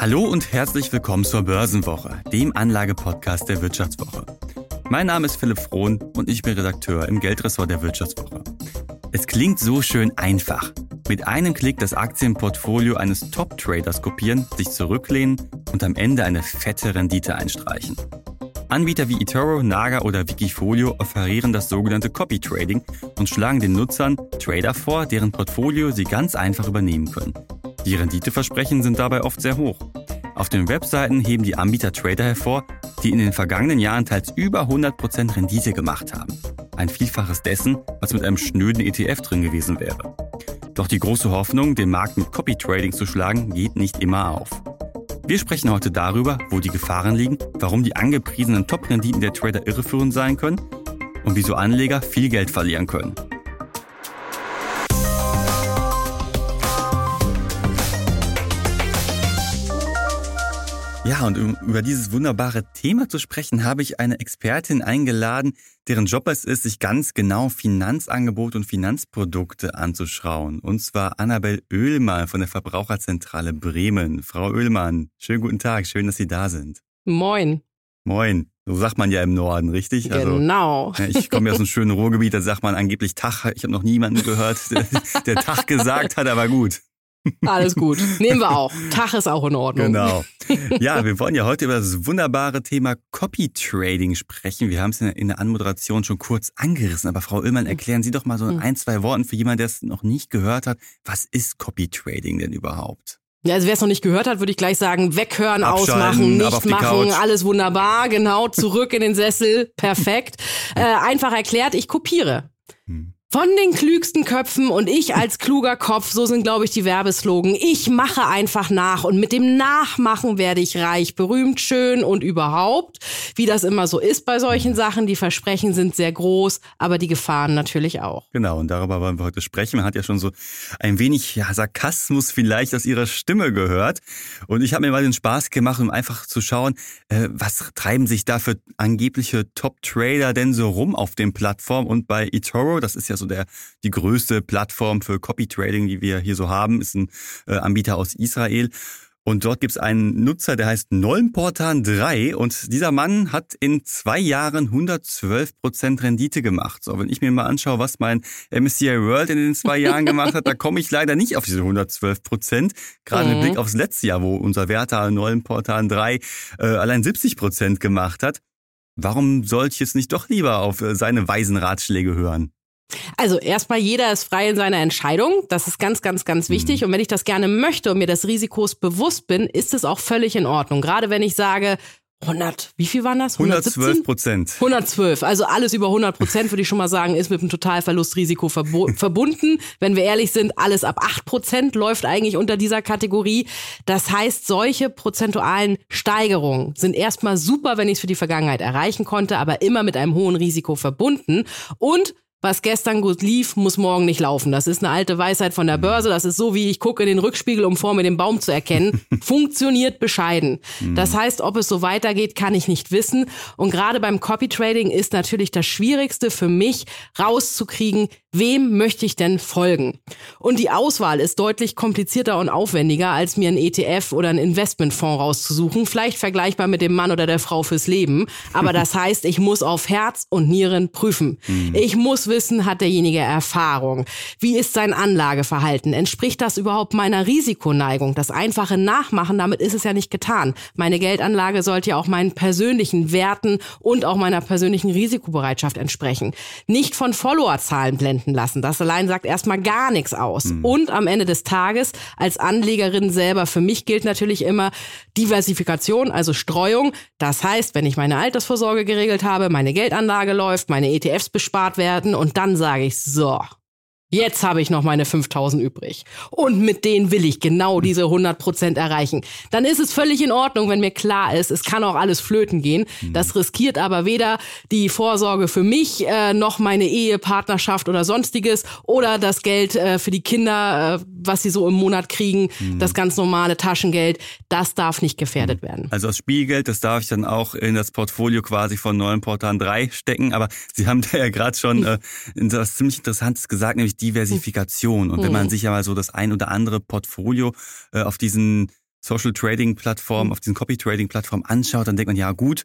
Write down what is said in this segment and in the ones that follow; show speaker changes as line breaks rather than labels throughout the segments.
Hallo und herzlich willkommen zur Börsenwoche, dem Anlagepodcast der Wirtschaftswoche. Mein Name ist Philipp Frohn und ich bin Redakteur im Geldressort der Wirtschaftswoche. Es klingt so schön einfach. Mit einem Klick das Aktienportfolio eines Top-Traders kopieren, sich zurücklehnen und am Ende eine fette Rendite einstreichen. Anbieter wie eToro, Naga oder Wikifolio offerieren das sogenannte Copy Trading und schlagen den Nutzern Trader vor, deren Portfolio sie ganz einfach übernehmen können. Die Renditeversprechen sind dabei oft sehr hoch. Auf den Webseiten heben die Anbieter Trader hervor, die in den vergangenen Jahren teils über 100% Rendite gemacht haben. Ein Vielfaches dessen, was mit einem schnöden ETF drin gewesen wäre. Doch die große Hoffnung, den Markt mit Copy Trading zu schlagen, geht nicht immer auf. Wir sprechen heute darüber, wo die Gefahren liegen, warum die angepriesenen Top-Renditen der Trader irreführend sein können und wieso Anleger viel Geld verlieren können. Ja, und um über dieses wunderbare Thema zu sprechen, habe ich eine Expertin eingeladen, deren Job es ist, sich ganz genau Finanzangebote und Finanzprodukte anzuschauen. Und zwar Annabel Oehlmann von der Verbraucherzentrale Bremen. Frau Oehlmann, schönen guten Tag, schön, dass Sie da sind.
Moin.
Moin. So sagt man ja im Norden, richtig?
Also, genau.
ich komme ja aus einem schönen Ruhrgebiet, da sagt man angeblich Tag. Ich habe noch niemanden gehört, der, der Tag gesagt hat, aber gut.
Alles gut. Nehmen wir auch. Tag ist auch in Ordnung.
Genau. Ja, wir wollen ja heute über das wunderbare Thema Copy Trading sprechen. Wir haben es in der Anmoderation schon kurz angerissen. Aber Frau Ullmann, erklären Sie doch mal so in hm. ein, zwei Worten für jemanden, der es noch nicht gehört hat. Was ist Copy Trading denn überhaupt?
Ja, also wer es noch nicht gehört hat, würde ich gleich sagen, weghören, ausmachen, nicht machen, alles wunderbar, genau, zurück in den Sessel, perfekt. Äh, einfach erklärt, ich kopiere. Von den klügsten Köpfen und ich als kluger Kopf, so sind, glaube ich, die Werbeslogan. Ich mache einfach nach und mit dem Nachmachen werde ich reich, berühmt, schön und überhaupt. Wie das immer so ist bei solchen Sachen. Die Versprechen sind sehr groß, aber die Gefahren natürlich auch.
Genau, und darüber wollen wir heute sprechen. Man hat ja schon so ein wenig ja, Sarkasmus vielleicht aus ihrer Stimme gehört. Und ich habe mir mal den Spaß gemacht, um einfach zu schauen, äh, was treiben sich da für angebliche Top-Trader denn so rum auf den Plattformen und bei eToro, das ist ja so der, die größte Plattform für Copy Trading, die wir hier so haben, ist ein äh, Anbieter aus Israel. Und dort gibt es einen Nutzer, der heißt Nollenportan3 und dieser Mann hat in zwei Jahren 112 Prozent Rendite gemacht. So, wenn ich mir mal anschaue, was mein MSCI World in den zwei Jahren gemacht hat, da komme ich leider nicht auf diese 112 Prozent. Gerade mhm. mit Blick aufs letzte Jahr, wo unser Werter Nollenportan3 äh, allein 70 Prozent gemacht hat. Warum sollte ich jetzt nicht doch lieber auf äh, seine weisen Ratschläge hören?
Also erstmal, jeder ist frei in seiner Entscheidung. Das ist ganz, ganz, ganz wichtig. Mhm. Und wenn ich das gerne möchte und mir des Risikos bewusst bin, ist es auch völlig in Ordnung. Gerade wenn ich sage, 100, wie viel waren das?
112 Prozent.
112, also alles über 100 Prozent würde ich schon mal sagen, ist mit einem Totalverlustrisiko verbunden. Wenn wir ehrlich sind, alles ab 8 Prozent läuft eigentlich unter dieser Kategorie. Das heißt, solche prozentualen Steigerungen sind erstmal super, wenn ich es für die Vergangenheit erreichen konnte, aber immer mit einem hohen Risiko verbunden. Und was gestern gut lief, muss morgen nicht laufen. Das ist eine alte Weisheit von der mhm. Börse. Das ist so, wie ich gucke in den Rückspiegel, um vor mir den Baum zu erkennen. Funktioniert bescheiden. Mhm. Das heißt, ob es so weitergeht, kann ich nicht wissen. Und gerade beim Copy Trading ist natürlich das Schwierigste für mich, rauszukriegen, wem möchte ich denn folgen? Und die Auswahl ist deutlich komplizierter und aufwendiger, als mir ein ETF oder ein Investmentfonds rauszusuchen. Vielleicht vergleichbar mit dem Mann oder der Frau fürs Leben. Aber das heißt, ich muss auf Herz und Nieren prüfen. Mhm. Ich muss wissen, hat derjenige Erfahrung? Wie ist sein Anlageverhalten? Entspricht das überhaupt meiner Risikoneigung? Das einfache Nachmachen, damit ist es ja nicht getan. Meine Geldanlage sollte ja auch meinen persönlichen Werten und auch meiner persönlichen Risikobereitschaft entsprechen. Nicht von Followerzahlen blenden lassen. Das allein sagt erstmal gar nichts aus. Mhm. Und am Ende des Tages als Anlegerin selber, für mich gilt natürlich immer Diversifikation, also Streuung. Das heißt, wenn ich meine Altersvorsorge geregelt habe, meine Geldanlage läuft, meine ETFs bespart werden und dann sage ich, so, Jetzt habe ich noch meine 5000 übrig. Und mit denen will ich genau diese 100 Prozent erreichen. Dann ist es völlig in Ordnung, wenn mir klar ist, es kann auch alles flöten gehen. Mhm. Das riskiert aber weder die Vorsorge für mich, äh, noch meine Ehepartnerschaft oder sonstiges oder das Geld äh, für die Kinder, äh, was sie so im Monat kriegen, mhm. das ganz normale Taschengeld. Das darf nicht gefährdet mhm. werden.
Also das Spielgeld, das darf ich dann auch in das Portfolio quasi von neuen Portalen 3 stecken. Aber Sie haben da ja gerade schon äh, etwas ziemlich Interessantes gesagt, nämlich Diversifikation. Und wenn man hm. sich ja mal so das ein oder andere Portfolio äh, auf diesen Social Trading Plattformen, mhm. auf diesen Copy Trading Plattformen anschaut, dann denkt man, ja gut,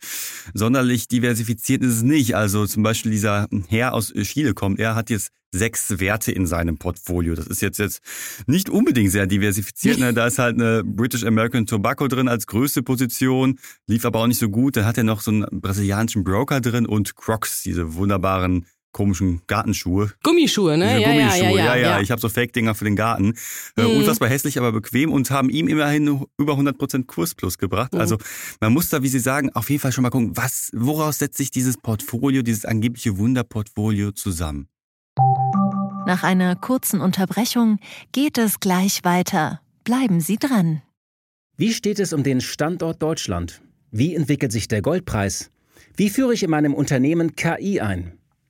sonderlich diversifiziert ist es nicht. Also zum Beispiel dieser Herr aus Chile kommt, er hat jetzt sechs Werte in seinem Portfolio. Das ist jetzt, jetzt nicht unbedingt sehr diversifiziert. Ne? Da ist halt eine British American Tobacco drin als größte Position, lief aber auch nicht so gut. Dann hat er noch so einen brasilianischen Broker drin und Crocs, diese wunderbaren komischen Gartenschuhe.
Gummischuhe, ne?
Ja, Gummischuhe, ja, ja, ja, ja, ja. Ich habe so Fake-Dinger für den Garten. Äh, mhm. Unfassbar hässlich, aber bequem und haben ihm immerhin über 100% Kursplus gebracht. Mhm. Also man muss da, wie Sie sagen, auf jeden Fall schon mal gucken, was, woraus setzt sich dieses Portfolio, dieses angebliche Wunderportfolio zusammen?
Nach einer kurzen Unterbrechung geht es gleich weiter. Bleiben Sie dran.
Wie steht es um den Standort Deutschland? Wie entwickelt sich der Goldpreis? Wie führe ich in meinem Unternehmen KI ein?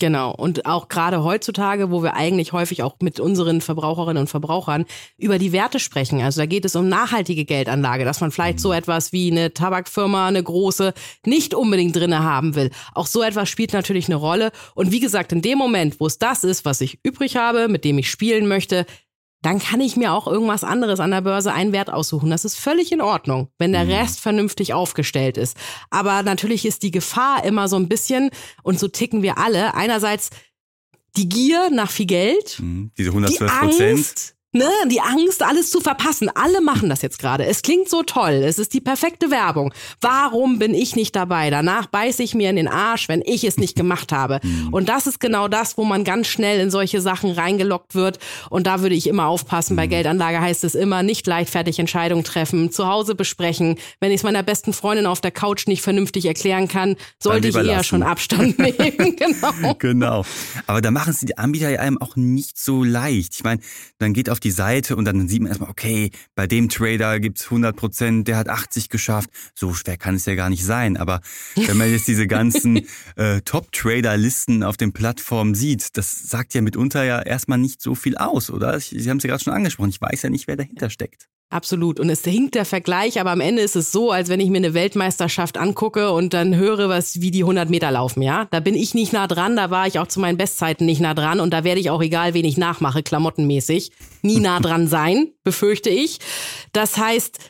Genau. Und auch gerade heutzutage, wo wir eigentlich häufig auch mit unseren Verbraucherinnen und Verbrauchern über die Werte sprechen. Also da geht es um nachhaltige Geldanlage, dass man vielleicht so mhm. etwas wie eine Tabakfirma, eine große, nicht unbedingt drinne haben will. Auch so etwas spielt natürlich eine Rolle. Und wie gesagt, in dem Moment, wo es das ist, was ich übrig habe, mit dem ich spielen möchte, dann kann ich mir auch irgendwas anderes an der Börse einen Wert aussuchen. Das ist völlig in Ordnung, wenn der mhm. Rest vernünftig aufgestellt ist. Aber natürlich ist die Gefahr immer so ein bisschen, und so ticken wir alle, einerseits die Gier nach viel Geld,
mhm. diese 112 Prozent
ne, die Angst, alles zu verpassen. Alle machen das jetzt gerade. Es klingt so toll. Es ist die perfekte Werbung. Warum bin ich nicht dabei? Danach beiße ich mir in den Arsch, wenn ich es nicht gemacht habe. Mhm. Und das ist genau das, wo man ganz schnell in solche Sachen reingelockt wird. Und da würde ich immer aufpassen. Bei mhm. Geldanlage heißt es immer, nicht leichtfertig Entscheidungen treffen, zu Hause besprechen. Wenn ich es meiner besten Freundin auf der Couch nicht vernünftig erklären kann, sollte ich eher schon Abstand nehmen.
genau. genau. Aber da machen es die Anbieter ja einem auch nicht so leicht. Ich meine, dann geht auf auf die Seite und dann sieht man erstmal, okay, bei dem Trader gibt's 100 Prozent, der hat 80 geschafft. So schwer kann es ja gar nicht sein. Aber wenn man jetzt diese ganzen äh, Top-Trader-Listen auf den Plattformen sieht, das sagt ja mitunter ja erstmal nicht so viel aus, oder? Sie haben es ja gerade schon angesprochen. Ich weiß ja nicht, wer dahinter steckt.
Absolut. Und es hinkt der Vergleich, aber am Ende ist es so, als wenn ich mir eine Weltmeisterschaft angucke und dann höre, was, wie die 100 Meter laufen, ja. Da bin ich nicht nah dran, da war ich auch zu meinen Bestzeiten nicht nah dran und da werde ich auch, egal wen ich nachmache, klamottenmäßig, nie nah dran sein, befürchte ich. Das heißt,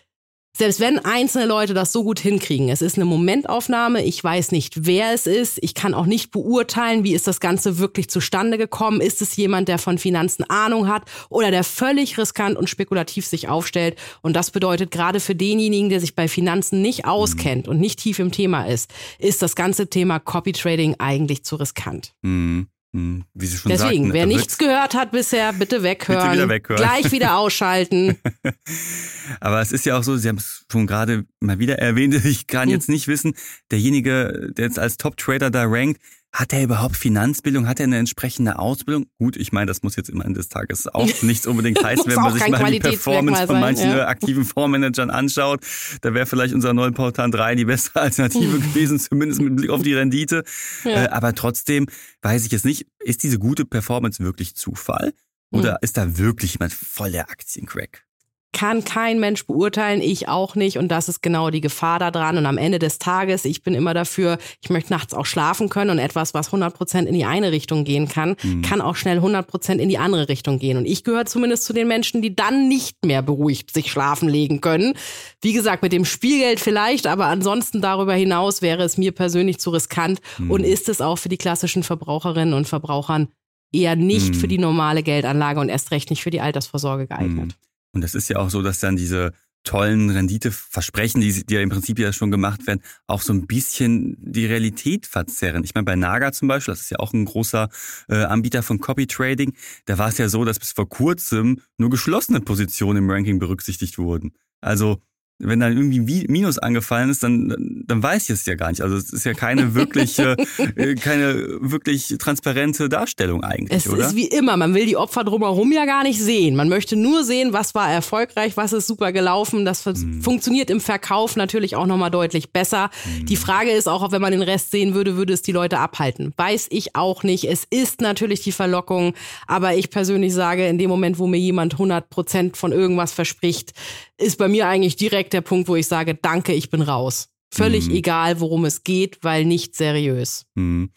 selbst wenn einzelne Leute das so gut hinkriegen, es ist eine Momentaufnahme, ich weiß nicht, wer es ist, ich kann auch nicht beurteilen, wie ist das Ganze wirklich zustande gekommen, ist es jemand, der von Finanzen Ahnung hat oder der völlig riskant und spekulativ sich aufstellt und das bedeutet gerade für denjenigen, der sich bei Finanzen nicht auskennt und nicht tief im Thema ist, ist das ganze Thema Copy Trading eigentlich zu riskant.
Mhm. Hm, wie Sie schon
Deswegen,
sagten,
wer nichts gehört hat bisher, bitte weghören.
Bitte wieder weghören.
Gleich wieder ausschalten.
Aber es ist ja auch so, Sie haben es schon gerade mal wieder erwähnt, ich kann hm. jetzt nicht wissen, derjenige, der jetzt als Top-Trader da rankt, hat er überhaupt Finanzbildung? Hat er eine entsprechende Ausbildung? Gut, ich meine, das muss jetzt am Ende des Tages auch nichts unbedingt heißen, wenn man sich mal die Performance von manchen ja. aktiven Fondsmanagern anschaut. Da wäre vielleicht unser Neupautan 3 die bessere Alternative gewesen, zumindest mit Blick auf die Rendite. Ja. Äh, aber trotzdem weiß ich jetzt nicht, ist diese gute Performance wirklich Zufall? Oder hm. ist da wirklich jemand voll der Aktiencrack?
Kann kein Mensch beurteilen, ich auch nicht. Und das ist genau die Gefahr daran. Und am Ende des Tages, ich bin immer dafür, ich möchte nachts auch schlafen können und etwas, was 100 Prozent in die eine Richtung gehen kann, mhm. kann auch schnell 100 Prozent in die andere Richtung gehen. Und ich gehöre zumindest zu den Menschen, die dann nicht mehr beruhigt sich schlafen legen können. Wie gesagt, mit dem Spielgeld vielleicht, aber ansonsten darüber hinaus wäre es mir persönlich zu riskant mhm. und ist es auch für die klassischen Verbraucherinnen und Verbrauchern eher nicht mhm. für die normale Geldanlage und erst recht nicht für die Altersvorsorge geeignet.
Und das ist ja auch so, dass dann diese tollen Renditeversprechen, die, die ja im Prinzip ja schon gemacht werden, auch so ein bisschen die Realität verzerren. Ich meine, bei Naga zum Beispiel, das ist ja auch ein großer äh, Anbieter von Copy Trading, da war es ja so, dass bis vor kurzem nur geschlossene Positionen im Ranking berücksichtigt wurden. Also wenn da irgendwie ein Minus angefallen ist, dann, dann weiß ich es ja gar nicht. Also es ist ja keine wirkliche, äh, keine wirklich transparente Darstellung eigentlich,
es
oder?
ist wie immer, man will die Opfer drumherum ja gar nicht sehen. Man möchte nur sehen, was war erfolgreich, was ist super gelaufen. Das mhm. funktioniert im Verkauf natürlich auch nochmal deutlich besser. Mhm. Die Frage ist auch, wenn man den Rest sehen würde, würde es die Leute abhalten. Weiß ich auch nicht. Es ist natürlich die Verlockung, aber ich persönlich sage, in dem Moment, wo mir jemand 100 Prozent von irgendwas verspricht, ist bei mir eigentlich direkt der Punkt, wo ich sage, danke, ich bin raus. Völlig mhm. egal, worum es geht, weil nicht seriös.
Mhm.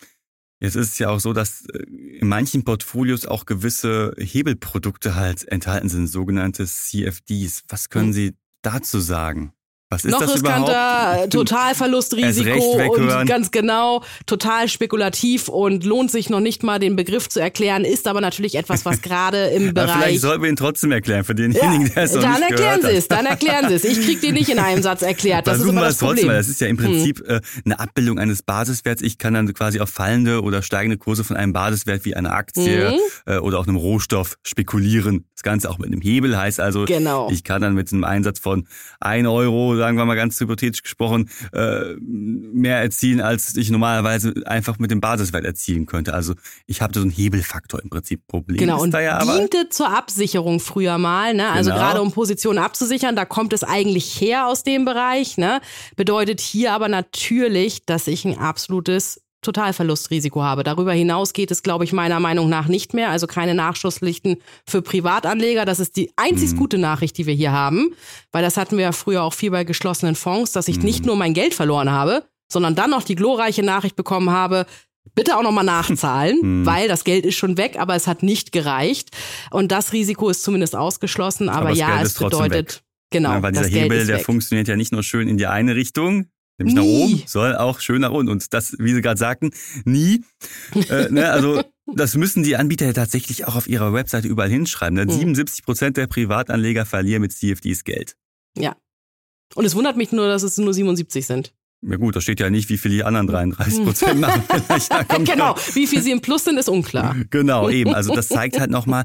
Jetzt ist es ja auch so, dass äh, in manchen Portfolios auch gewisse Hebelprodukte halt enthalten sind, sogenannte CFDs. Was können mhm. Sie dazu sagen? Was ist
noch
das
riskanter,
überhaupt?
Totalverlustrisiko und ganz genau, total spekulativ und lohnt sich noch nicht mal den Begriff zu erklären, ist aber natürlich etwas, was gerade im Bereich.
vielleicht sollten wir ihn trotzdem erklären für denjenigen, ja, der es noch
Dann
nicht
erklären
Sie
es, dann erklären Sie es. Ich krieg den nicht in einem Satz erklärt. Das
Versuchen
ist aber
wir
das
es trotzdem,
Problem.
weil das ist ja im
Hm.
Prinzip äh, eine Abbildung eines Basiswerts. Ich kann dann quasi auf fallende oder steigende Kurse von einem Basiswert wie einer Aktie
Mhm.
äh, oder auch einem Rohstoff spekulieren. Das Ganze auch mit einem Hebel heißt also,
Genau.
ich kann dann mit einem Einsatz von 1 Euro, sagen wir mal ganz hypothetisch gesprochen, äh, mehr erzielen, als ich normalerweise einfach mit dem Basiswert erzielen könnte. Also ich habe so einen Hebelfaktor im Prinzip Problem.
Genau, und
da ja
diente zur Absicherung früher mal, ne? Also
Genau.
gerade um Positionen abzusichern, da kommt es eigentlich her aus dem Bereich, ne? Bedeutet hier aber natürlich, dass ich ein absolutes Totalverlustrisiko habe. Darüber hinaus geht es, glaube ich, meiner Meinung nach nicht mehr. Also keine Nachschusspflichten für Privatanleger. Das ist die einzig
Mhm.
gute Nachricht, die wir hier haben. Weil das hatten wir ja früher auch viel bei geschlossenen Fonds, dass ich
Mhm.
nicht nur mein Geld verloren habe, sondern dann noch die glorreiche Nachricht bekommen habe, bitte auch nochmal nachzahlen,
Mhm.
weil das Geld ist schon weg, aber es hat nicht gereicht. Und das Risiko ist zumindest ausgeschlossen. Aber,
Aber
ja, es bedeutet, genau,
Ja, weil dieser Hebel, der funktioniert ja nicht nur schön in die eine Richtung, nämlich nach
Nie.
oben, soll auch schön nach unten. Und das, wie Sie gerade sagten, nie. äh, ne, also das müssen die Anbieter ja tatsächlich auch auf ihrer Webseite überall hinschreiben. Ne?
Mhm.
77 Prozent der Privatanleger verlieren mit CFDs Geld.
Ja. Und es wundert mich nur, dass es nur 77 sind.
Ja gut, da steht ja nicht, wie viel die anderen 33 Prozent machen. ja, komm,
genau. Wie viel sie im Plus sind, ist unklar.
Genau, eben. Also das zeigt halt nochmal,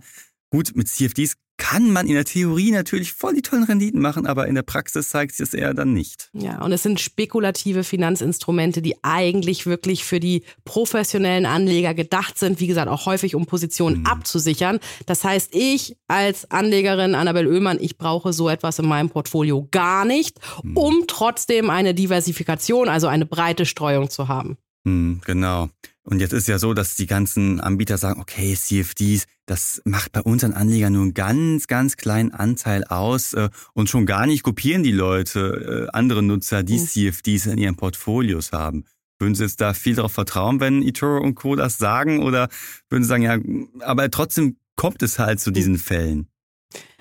gut, mit CFDs kann man in der Theorie natürlich voll die tollen Renditen machen, aber in der Praxis zeigt sich es eher dann nicht.
Ja, und es sind spekulative Finanzinstrumente, die eigentlich wirklich für die professionellen Anleger gedacht sind, wie gesagt, auch häufig um Positionen
Mhm.
abzusichern. Das heißt, ich als Anlegerin Annabel Oehlmann, ich brauche so etwas in meinem Portfolio gar nicht,
Mhm.
um trotzdem eine Diversifikation, also eine breite Streuung zu haben.
Hm, genau. Und jetzt ist ja so, dass die ganzen Anbieter sagen, okay, CFDs, das macht bei unseren Anlegern nur einen ganz, ganz kleinen Anteil aus äh, und schon gar nicht kopieren die Leute äh, andere Nutzer, die
Mhm.
CFDs in ihren Portfolios haben. Würden Sie jetzt da viel darauf vertrauen, wenn eToro und Co. das sagen? Oder würden Sie sagen, ja, aber trotzdem kommt es halt zu diesen Fällen?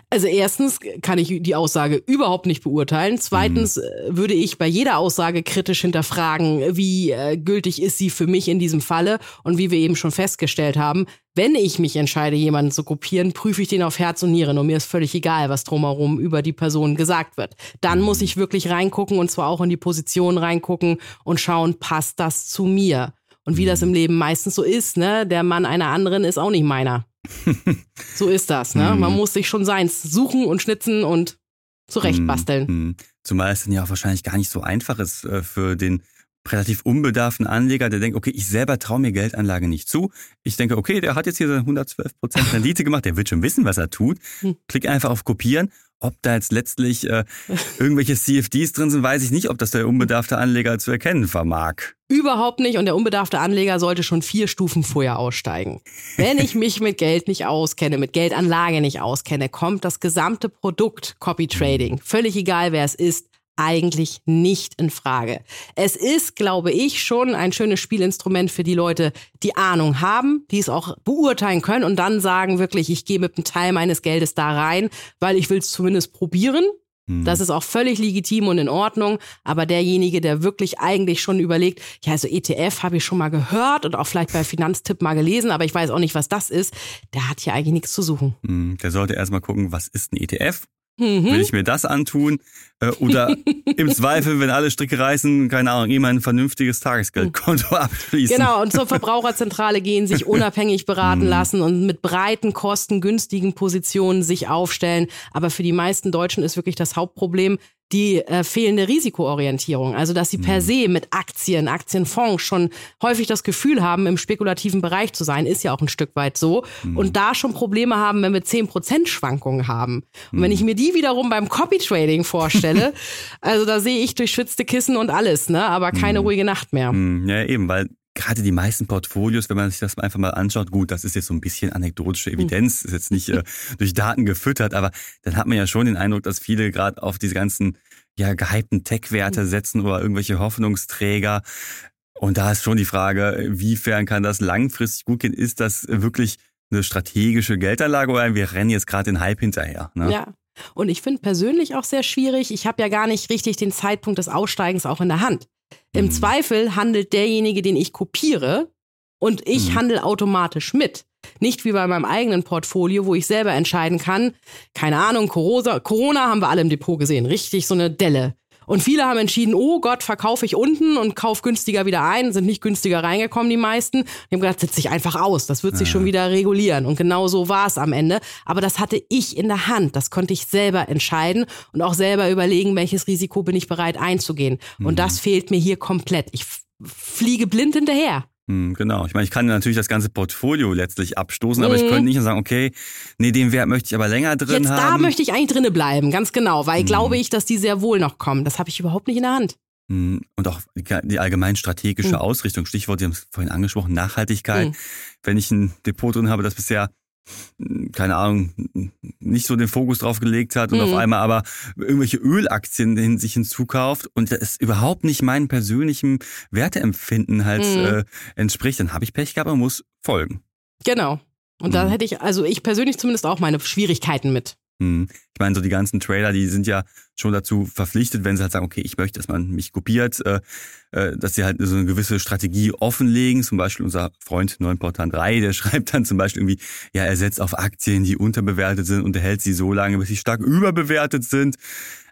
Also erstens kann ich die Aussage überhaupt nicht beurteilen. Zweitens äh, würde ich bei jeder Aussage kritisch hinterfragen, wie äh, gültig ist sie für mich in diesem Falle. Und wie wir eben schon festgestellt haben, wenn ich mich entscheide, jemanden zu kopieren, prüfe ich den auf Herz und Nieren. Und mir ist völlig egal, was drumherum über die Person gesagt wird. Dann muss ich wirklich reingucken und zwar auch in die Position reingucken und schauen, passt das zu mir? Und wie das im Leben meistens so ist, ne? Der Mann einer anderen ist auch nicht meiner. So ist das, ne? Man muss sich schon seins suchen und schnitzen und zurechtbasteln.
Hm, hm. Zumal es dann ja auch wahrscheinlich gar nicht so einfach ist äh, für den relativ unbedarften Anleger, der denkt, okay, ich selber traue mir Geldanlage nicht zu. Ich denke, okay, der hat jetzt hier seine 112% Rendite gemacht, der wird schon wissen, was er tut.
Hm.
Klick einfach auf Kopieren. Ob da jetzt letztlich äh, irgendwelche CFDs drin sind, weiß ich nicht, ob das der unbedarfte Anleger zu erkennen vermag.
Überhaupt nicht. Und der unbedarfte Anleger sollte schon vier Stufen vorher aussteigen. Wenn ich mich mit Geld nicht auskenne, mit Geldanlage nicht auskenne, kommt das gesamte Produkt Copy Trading, völlig egal wer es ist, eigentlich nicht in Frage. Es ist, glaube ich, schon ein schönes Spielinstrument für die Leute, die Ahnung haben, die es auch beurteilen können und dann sagen wirklich, ich gehe mit einem Teil meines Geldes da rein, weil ich will es zumindest probieren.
Hm.
Das ist auch völlig legitim und in Ordnung. Aber derjenige, der wirklich eigentlich schon überlegt, ja, also ETF habe ich schon mal gehört und auch vielleicht bei Finanztipp mal gelesen, aber ich weiß auch nicht, was das ist, der hat hier eigentlich nichts zu suchen.
Hm, Der sollte erstmal gucken, was ist ein ETF?
Mhm.
Will ich mir das antun? Äh, Oder im Zweifel, wenn alle Stricke reißen, keine Ahnung, immer ein vernünftiges Tagesgeldkonto abschließen.
Genau, und zur Verbraucherzentrale gehen, sich unabhängig beraten
Mhm.
lassen und mit breiten Kosten, günstigen Positionen sich aufstellen. Aber für die meisten Deutschen ist wirklich das Hauptproblem, die äh, fehlende Risikoorientierung. Also, dass sie per se mit Aktien, Aktienfonds schon häufig das Gefühl haben, im spekulativen Bereich zu sein, ist ja auch ein Stück weit so. Und da schon Probleme haben, wenn wir 10% Schwankungen haben. Und wenn ich mir die wiederum beim Copy-Trading vorstelle, also da sehe ich durchschwitzte Kissen und alles, ne? aber keine ruhige Nacht mehr.
Hm, Ja, eben, weil gerade die meisten Portfolios, wenn man sich das einfach mal anschaut, gut, das ist jetzt so ein bisschen anekdotische Evidenz, ist jetzt nicht äh, durch Daten gefüttert, aber dann hat man ja schon den Eindruck, dass viele gerade auf diese ganzen ja gehypten Tech-Werte setzen oder irgendwelche Hoffnungsträger. Und da ist schon die Frage, wiefern kann das langfristig gut gehen? Ist das wirklich eine strategische Geldanlage oder wir rennen jetzt gerade den Hype hinterher? Ne?
Ja. Und ich finde persönlich auch sehr schwierig, ich habe ja gar nicht richtig den Zeitpunkt des Aussteigens auch in der Hand. Im
Mhm.
Zweifel handelt derjenige, den ich kopiere und ich
Mhm.
handle automatisch mit. Nicht wie bei meinem eigenen Portfolio, wo ich selber entscheiden kann, keine Ahnung, Corona, Corona haben wir alle im Depot gesehen, richtig so eine Delle. Und viele haben entschieden, oh Gott, verkaufe ich unten und kauf günstiger wieder ein, sind nicht günstiger reingekommen, die meisten. Die haben gedacht, setz dich einfach aus, das wird sich schon wieder regulieren. Und genau so war es am Ende. Aber das hatte ich in der Hand, das konnte ich selber entscheiden und auch selber überlegen, welches Risiko bin ich bereit einzugehen. Und das fehlt mir hier komplett. Ich fliege blind hinterher.
Hm, Genau. Ich meine, ich kann natürlich das ganze Portfolio letztlich abstoßen, aber ich
Mhm.
könnte nicht sagen, okay, nee, den Wert möchte ich aber länger drin
Jetzt
haben.
da möchte ich eigentlich drinne bleiben, ganz genau, weil
Mhm.
glaube ich, dass die sehr wohl noch kommen. Das habe ich überhaupt nicht in der Hand.
Hm, Und auch die allgemein strategische
Hm.
Ausrichtung. Stichwort, Sie haben es vorhin angesprochen, Nachhaltigkeit.
Hm.
Wenn ich ein Depot drin habe, das bisher, keine Ahnung, nicht so den Fokus drauf gelegt hat und
Hm.
auf einmal aber irgendwelche Ölaktien hin, sich hinzukauft und das überhaupt nicht meinem persönlichen Werteempfinden halt
Hm.
äh, entspricht, dann habe ich Pech gehabt und muss folgen.
Genau. Und da
Mhm.
hätte ich, also ich persönlich zumindest auch meine Schwierigkeiten mit.
Hm. Ich meine, so die ganzen Trader, die sind ja schon dazu verpflichtet, wenn sie halt sagen, okay, ich möchte, dass man mich kopiert, äh, äh, dass sie halt so eine gewisse Strategie offenlegen. Zum Beispiel unser Freund Neunportan 3, der schreibt dann zum Beispiel irgendwie, ja, er setzt auf Aktien, die unterbewertet sind und er hält sie so lange, bis sie stark überbewertet sind.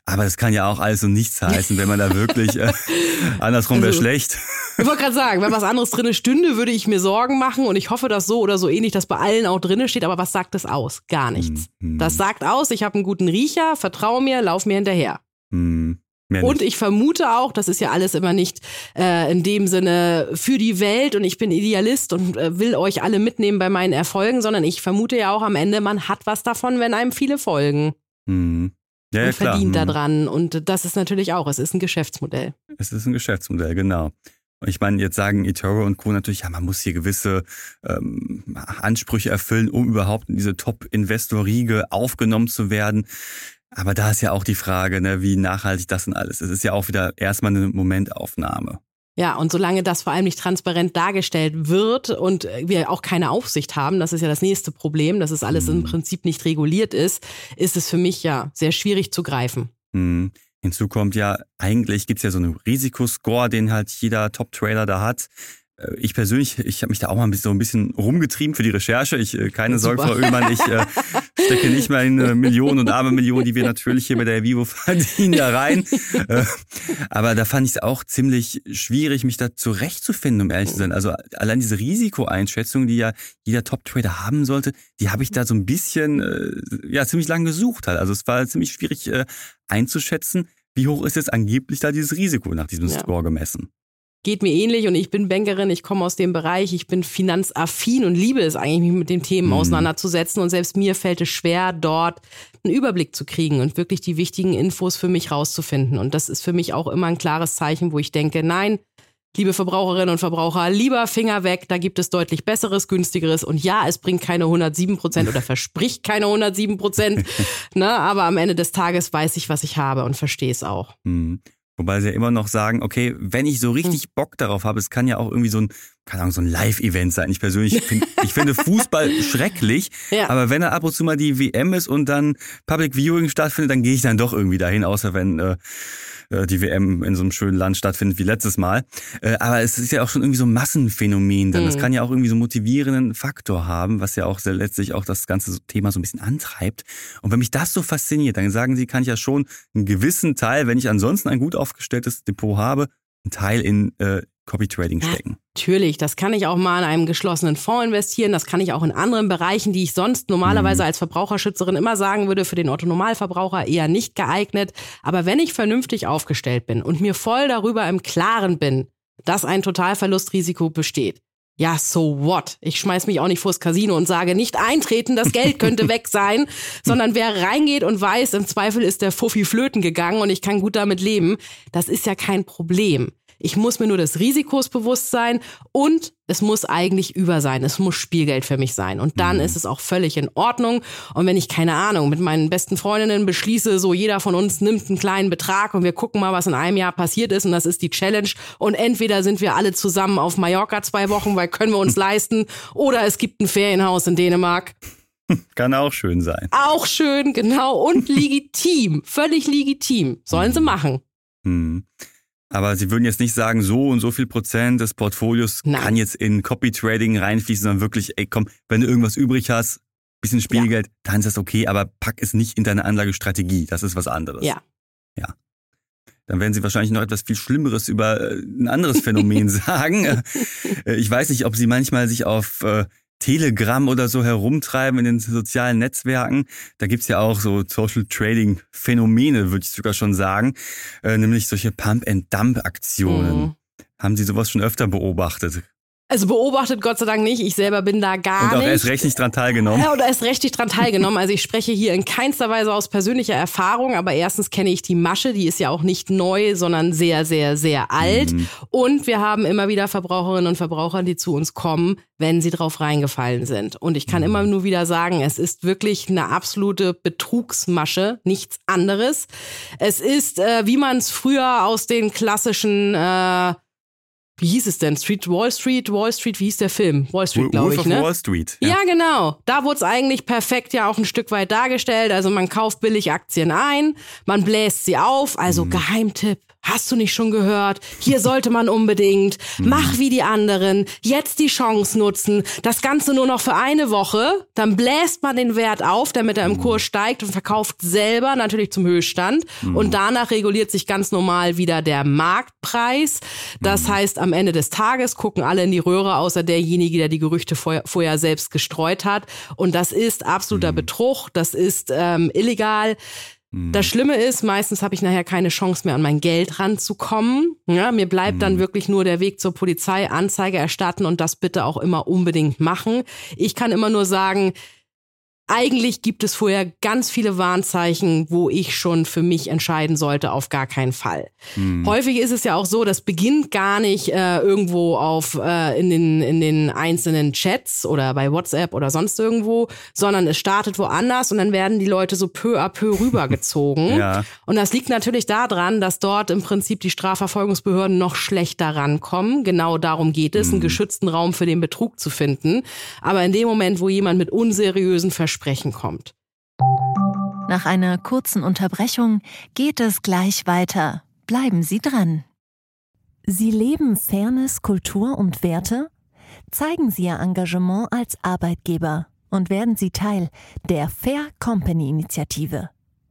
Aber das kann ja auch alles und nichts heißen, wenn man da wirklich, äh, andersrum wäre
Also-
schlecht.
Ich wollte gerade sagen, wenn was anderes drinne stünde, würde ich mir Sorgen machen und ich hoffe, dass so oder so ähnlich das bei allen auch drinne steht. Aber was sagt das aus? Gar nichts.
Hm,
Das sagt aus, ich habe einen guten Riecher, vertraue mir, lauf mir hinterher.
hm,
Und ich vermute auch, das ist ja alles immer nicht äh, in dem Sinne für die Welt und ich bin Idealist und äh, will euch alle mitnehmen bei meinen Erfolgen, sondern ich vermute ja auch am Ende, man hat was davon, wenn einem viele folgen
Hm. Ja, ja,
und
klar.
verdient daran. Und das ist natürlich auch, es ist ein Geschäftsmodell.
Es ist ein Geschäftsmodell, genau. Und ich meine, jetzt sagen eToro und Co. natürlich, ja, man muss hier gewisse ähm, Ansprüche erfüllen, um überhaupt in diese Top-Investor-Riege aufgenommen zu werden. Aber da ist ja auch die Frage, ne, wie nachhaltig das denn alles ist. Es ist ja auch wieder erstmal eine Momentaufnahme.
Ja, und solange das vor allem nicht transparent dargestellt wird und wir auch keine Aufsicht haben, das ist ja das nächste Problem, dass es alles im
Mhm.
Prinzip nicht reguliert ist, ist es für mich ja sehr schwierig zu greifen.
Hm. Hinzu kommt ja, eigentlich gibt's ja so einen Risikoscore, den halt jeder Top-Trader da hat. Äh, Ich persönlich, ich habe mich da auch mal ein bisschen, so ein bisschen rumgetrieben für die Recherche. Ich, äh, keine Sorge. Frau Oehlmann, ich äh, stecke nicht mal in äh, Millionen und arme Millionen, die wir natürlich hier bei der Vivo verdienen, da rein. Äh, aber da fand ich es auch ziemlich schwierig, mich da zurechtzufinden, um ehrlich zu sein. Also allein diese Risikoeinschätzung, die ja jeder Top-Trader haben sollte, die habe ich da so ein bisschen, äh, ja, ziemlich lang gesucht halt. Also es war ziemlich schwierig äh, einzuschätzen, wie hoch ist jetzt angeblich da dieses Risiko nach diesem
Ja.
Score gemessen.
Geht mir ähnlich und ich bin Bankerin, ich komme aus dem Bereich, ich bin finanzaffin und liebe es eigentlich, mich mit den Themen
Mhm.
auseinanderzusetzen und selbst mir fällt es schwer, dort einen Überblick zu kriegen und wirklich die wichtigen Infos für mich rauszufinden. Und das ist für mich auch immer ein klares Zeichen, wo ich denke, nein, liebe Verbraucherinnen und Verbraucher, lieber Finger weg, da gibt es deutlich besseres, günstigeres und ja, es bringt keine 107 Prozent oder verspricht keine 107 Prozent, ne, aber am Ende des Tages weiß ich, was ich habe und verstehe es auch.
Hm. Wobei sie ja immer noch sagen, okay, wenn ich so richtig Bock darauf habe, es kann ja auch irgendwie so ein, keine Ahnung, so ein Live-Event sein. Ich persönlich finde, ich finde Fußball schrecklich,
Ja.
aber wenn da ab und zu mal die WM ist und dann Public Viewing stattfindet, dann gehe ich dann doch irgendwie dahin, außer wenn äh, äh, die WM in so einem schönen Land stattfindet wie letztes Mal. Äh, aber es ist ja auch schon irgendwie so ein Massenphänomen, denn das
Mhm.
kann ja auch irgendwie so einen motivierenden Faktor haben, was ja auch sehr letztlich auch das ganze Thema so ein bisschen antreibt. Und wenn mich das so fasziniert, dann sagen Sie, kann ich ja schon einen gewissen Teil, wenn ich ansonsten ein gut aufgestelltes Depot habe, einen Teil in äh, Copy Trading stecken.
Natürlich, das kann ich auch mal in einem geschlossenen Fonds investieren, das kann ich auch in anderen Bereichen, die ich sonst normalerweise mhm. als Verbraucherschützerin immer sagen würde, für den Otto-Normalverbraucher eher nicht geeignet. Aber wenn ich vernünftig aufgestellt bin und mir voll darüber im Klaren bin, dass ein Totalverlustrisiko besteht, ja, so what? Ich schmeiß mich auch nicht vors Casino und sage nicht eintreten, das Geld könnte weg sein, sondern wer reingeht und weiß, im Zweifel ist der Fuffi flöten gegangen und ich kann gut damit leben, das ist ja kein Problem. Ich muss mir nur des Risikos bewusst sein und es muss eigentlich über sein. Es muss Spielgeld für mich sein. Und dann mhm. ist es auch völlig in Ordnung. Und wenn ich keine Ahnung mit meinen besten Freundinnen beschließe, so jeder von uns nimmt einen kleinen Betrag und wir gucken mal, was in einem Jahr passiert ist. Und das ist die Challenge. Und entweder sind wir alle zusammen auf Mallorca zwei Wochen, weil können wir uns leisten, oder es gibt ein Ferienhaus in Dänemark.
Kann auch schön sein.
Auch schön, genau. Und legitim. Völlig legitim. Sollen sie machen.
Mhm. Aber Sie würden jetzt nicht sagen, so und so viel Prozent des Portfolios Nein. kann jetzt in Copy Trading reinfließen, sondern wirklich, ey, komm, wenn du irgendwas übrig hast, bisschen Spielgeld, ja. dann ist das okay, aber pack es nicht in deine Anlagestrategie. Das ist was anderes.
Ja.
Ja. Dann werden Sie wahrscheinlich noch etwas viel Schlimmeres über äh, ein anderes Phänomen sagen. Äh, ich weiß nicht, ob Sie manchmal sich auf äh, Telegram oder so herumtreiben in den sozialen Netzwerken. Da gibt's ja auch so Social Trading Phänomene, würde ich sogar schon sagen, äh, nämlich solche Pump-and-Dump-Aktionen. Mhm. Haben Sie sowas schon öfter beobachtet?
Also beobachtet Gott sei Dank nicht. Ich selber bin da gar nicht.
Und
auch nicht.
erst recht nicht dran teilgenommen.
Ja, oder erst recht nicht dran teilgenommen. Also ich spreche hier in keinster Weise aus persönlicher Erfahrung, aber erstens kenne ich die Masche, die ist ja auch nicht neu, sondern sehr, sehr, sehr alt. Mhm. Und wir haben immer wieder Verbraucherinnen und Verbraucher, die zu uns kommen, wenn sie drauf reingefallen sind. Und ich kann mhm. immer nur wieder sagen, es ist wirklich eine absolute Betrugsmasche, nichts anderes. Es ist, äh, wie man es früher aus den klassischen äh, wie hieß es denn? Street Wall Street, Wall Street, wie hieß der Film? Wall Street, glaube ich, ne?
Wall Street.
Ja. ja, genau. Da wurde es eigentlich perfekt ja auch ein Stück weit dargestellt. Also man kauft billig Aktien ein, man bläst sie auf, also mhm. Geheimtipp. Hast du nicht schon gehört? Hier sollte man unbedingt. Mach wie die anderen. Jetzt die Chance nutzen. Das Ganze nur noch für eine Woche. Dann bläst man den Wert auf, damit er im Kurs steigt und verkauft selber natürlich zum Höchststand. Und danach reguliert sich ganz normal wieder der Marktpreis. Das heißt, am Ende des Tages gucken alle in die Röhre, außer derjenige, der die Gerüchte vorher, vorher selbst gestreut hat. Und das ist absoluter Betrug. Das ist ähm, illegal. Das Schlimme ist, meistens habe ich nachher keine Chance mehr, an mein Geld ranzukommen. Ja, mir bleibt dann mhm. wirklich nur der Weg zur Polizei, Anzeige erstatten und das bitte auch immer unbedingt machen. Ich kann immer nur sagen, eigentlich gibt es vorher ganz viele Warnzeichen, wo ich schon für mich entscheiden sollte, auf gar keinen Fall. Hm. Häufig ist es ja auch so, das beginnt gar nicht äh, irgendwo auf äh, in den in den einzelnen Chats oder bei WhatsApp oder sonst irgendwo, sondern es startet woanders und dann werden die Leute so peu à peu rübergezogen. ja. Und das liegt natürlich daran, dass dort im Prinzip die Strafverfolgungsbehörden noch schlechter rankommen. Genau darum geht es, hm. einen geschützten Raum für den Betrug zu finden. Aber in dem Moment, wo jemand mit unseriösen Versch Sprechen kommt.
Nach einer kurzen Unterbrechung geht es gleich weiter. Bleiben Sie dran. Sie leben Fairness, Kultur und Werte? Zeigen Sie Ihr Engagement als Arbeitgeber und werden Sie Teil der Fair Company Initiative.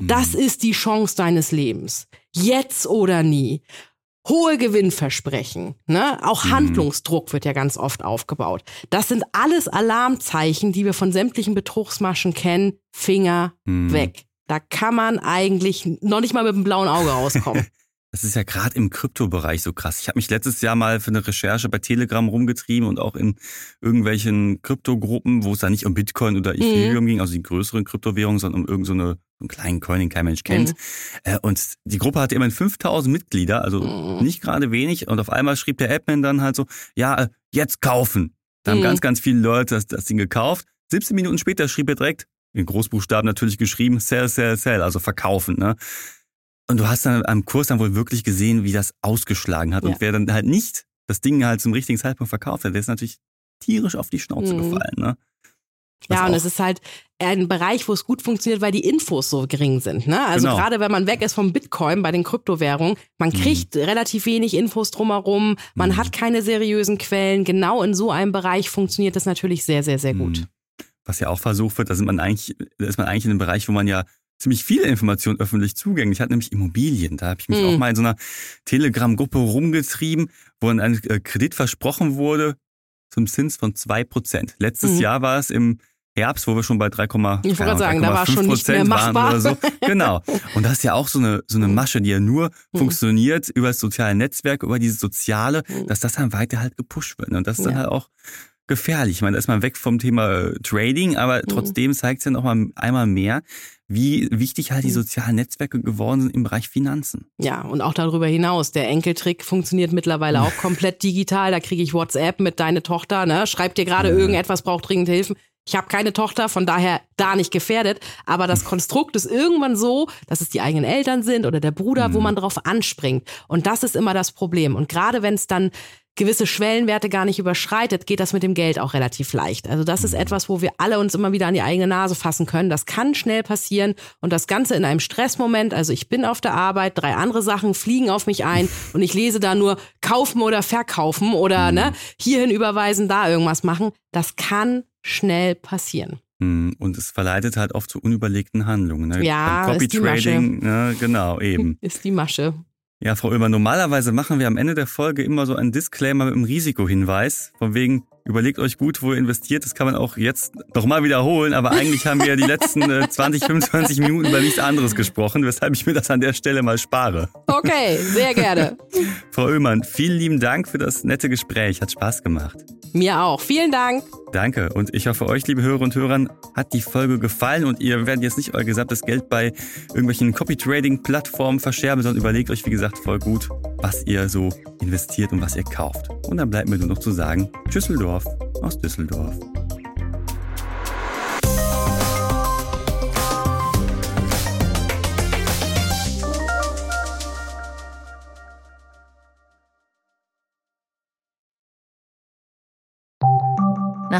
Das ist die Chance deines Lebens. Jetzt oder nie. Hohe Gewinnversprechen, ne? Auch mhm. Handlungsdruck wird ja ganz oft aufgebaut. Das sind alles Alarmzeichen, die wir von sämtlichen Betrugsmaschen kennen. Finger mhm. weg. Da kann man eigentlich noch nicht mal mit dem blauen Auge rauskommen.
Das ist ja gerade im Kryptobereich so krass. Ich habe mich letztes Jahr mal für eine Recherche bei Telegram rumgetrieben und auch in irgendwelchen Kryptogruppen, wo es da nicht um Bitcoin oder mhm. Ethereum mhm. ging, also die größeren Kryptowährungen, sondern um irgendeine so einen kleinen Coin, den kein Mensch kennt. Mhm. Und die Gruppe hatte immerhin 5000 Mitglieder, also mhm. nicht gerade wenig. Und auf einmal schrieb der Admin dann halt so, ja, äh, jetzt kaufen. Da haben mhm. ganz, ganz viele Leute das, das Ding gekauft. 17 Minuten später schrieb er direkt, in Großbuchstaben natürlich geschrieben, sell, sell, sell, also verkaufen. Ne? Und du hast dann am Kurs dann wohl wirklich gesehen, wie das ausgeschlagen hat. Ja. Und wer dann halt nicht das Ding halt zum richtigen Zeitpunkt verkauft hat, der ist natürlich tierisch auf die Schnauze mhm. gefallen. Ne?
Ja, und es ist halt ein Bereich, wo es gut funktioniert, weil die Infos so gering sind. Ne? Also genau. gerade wenn man weg ist vom Bitcoin bei den Kryptowährungen, man mhm. kriegt mhm. relativ wenig Infos drumherum, man mhm. hat keine seriösen Quellen. Genau in so einem Bereich funktioniert das natürlich sehr, sehr, sehr gut. Mhm.
Was ja auch versucht wird, da, sind man eigentlich, da ist man eigentlich in einem Bereich, wo man ja ziemlich viele Informationen öffentlich zugänglich hat, nämlich Immobilien. Da habe ich mich mhm. auch mal in so einer Telegram-Gruppe rumgetrieben, wo ein äh, Kredit versprochen wurde zum Zins von zwei Prozent. Letztes mhm. Jahr war es im Herbst, wo wir schon bei 3,5
Ich wollte sagen, da war schon nicht mehr machbar. Oder so.
Genau. Und das ist ja auch so eine, so eine mhm. Masche, die ja nur mhm. funktioniert über das soziale Netzwerk, über dieses Soziale, mhm. dass das dann weiter halt gepusht wird. Und das ist dann halt auch gefährlich. Ich meine, da ist man weg vom Thema äh, Trading, aber mhm. trotzdem zeigt es ja noch mal einmal mehr, wie wichtig halt die mhm. sozialen Netzwerke geworden sind im Bereich Finanzen.
Ja, und auch darüber hinaus. Der Enkeltrick funktioniert mittlerweile auch komplett digital. Da kriege ich WhatsApp mit deine Tochter, ne? Schreibt dir gerade irgendetwas, braucht dringend Hilfen. Ich habe keine Tochter, von daher da nicht gefährdet. Aber das Konstrukt ist irgendwann so, dass es die eigenen Eltern sind oder der Bruder, mhm. wo man drauf anspringt. Und das ist immer das Problem. Und gerade wenn es dann gewisse Schwellenwerte gar nicht überschreitet, geht das mit dem Geld auch relativ leicht. Also das ist etwas, wo wir alle uns immer wieder an die eigene Nase fassen können. Das kann schnell passieren und das Ganze in einem Stressmoment. Also ich bin auf der Arbeit, drei andere Sachen fliegen auf mich ein und ich lese da nur kaufen oder verkaufen oder ne, hierhin überweisen, da irgendwas machen. Das kann schnell passieren.
Hm, und es verleitet halt oft zu unüberlegten Handlungen. Ne?
Ja, Copy Trading,
ne? genau, eben.
Ist die Masche.
Ja, Frau Oeber, normalerweise machen wir am Ende der Folge immer so einen Disclaimer mit einem Risikohinweis. Von wegen, überlegt euch gut, wo ihr investiert. Das kann man auch jetzt nochmal wiederholen. Aber eigentlich haben wir ja die letzten 20, äh, 25 Minuten über nichts anderes gesprochen, weshalb ich mir das an der Stelle mal spare.
Okay, sehr gerne.
Frau Oehlmann, vielen lieben Dank für das nette Gespräch. Hat Spaß gemacht.
Mir auch. Vielen Dank.
Danke. Und ich hoffe, euch, liebe Hörer und Hörer, hat die Folge gefallen und ihr werdet jetzt nicht euer gesamtes Geld bei irgendwelchen Copy-Trading-Plattformen verscherben, sondern überlegt euch, wie gesagt, voll gut, was ihr so investiert und was ihr kauft. Und dann bleibt mir nur noch zu sagen, Tschüsseldorf aus Düsseldorf.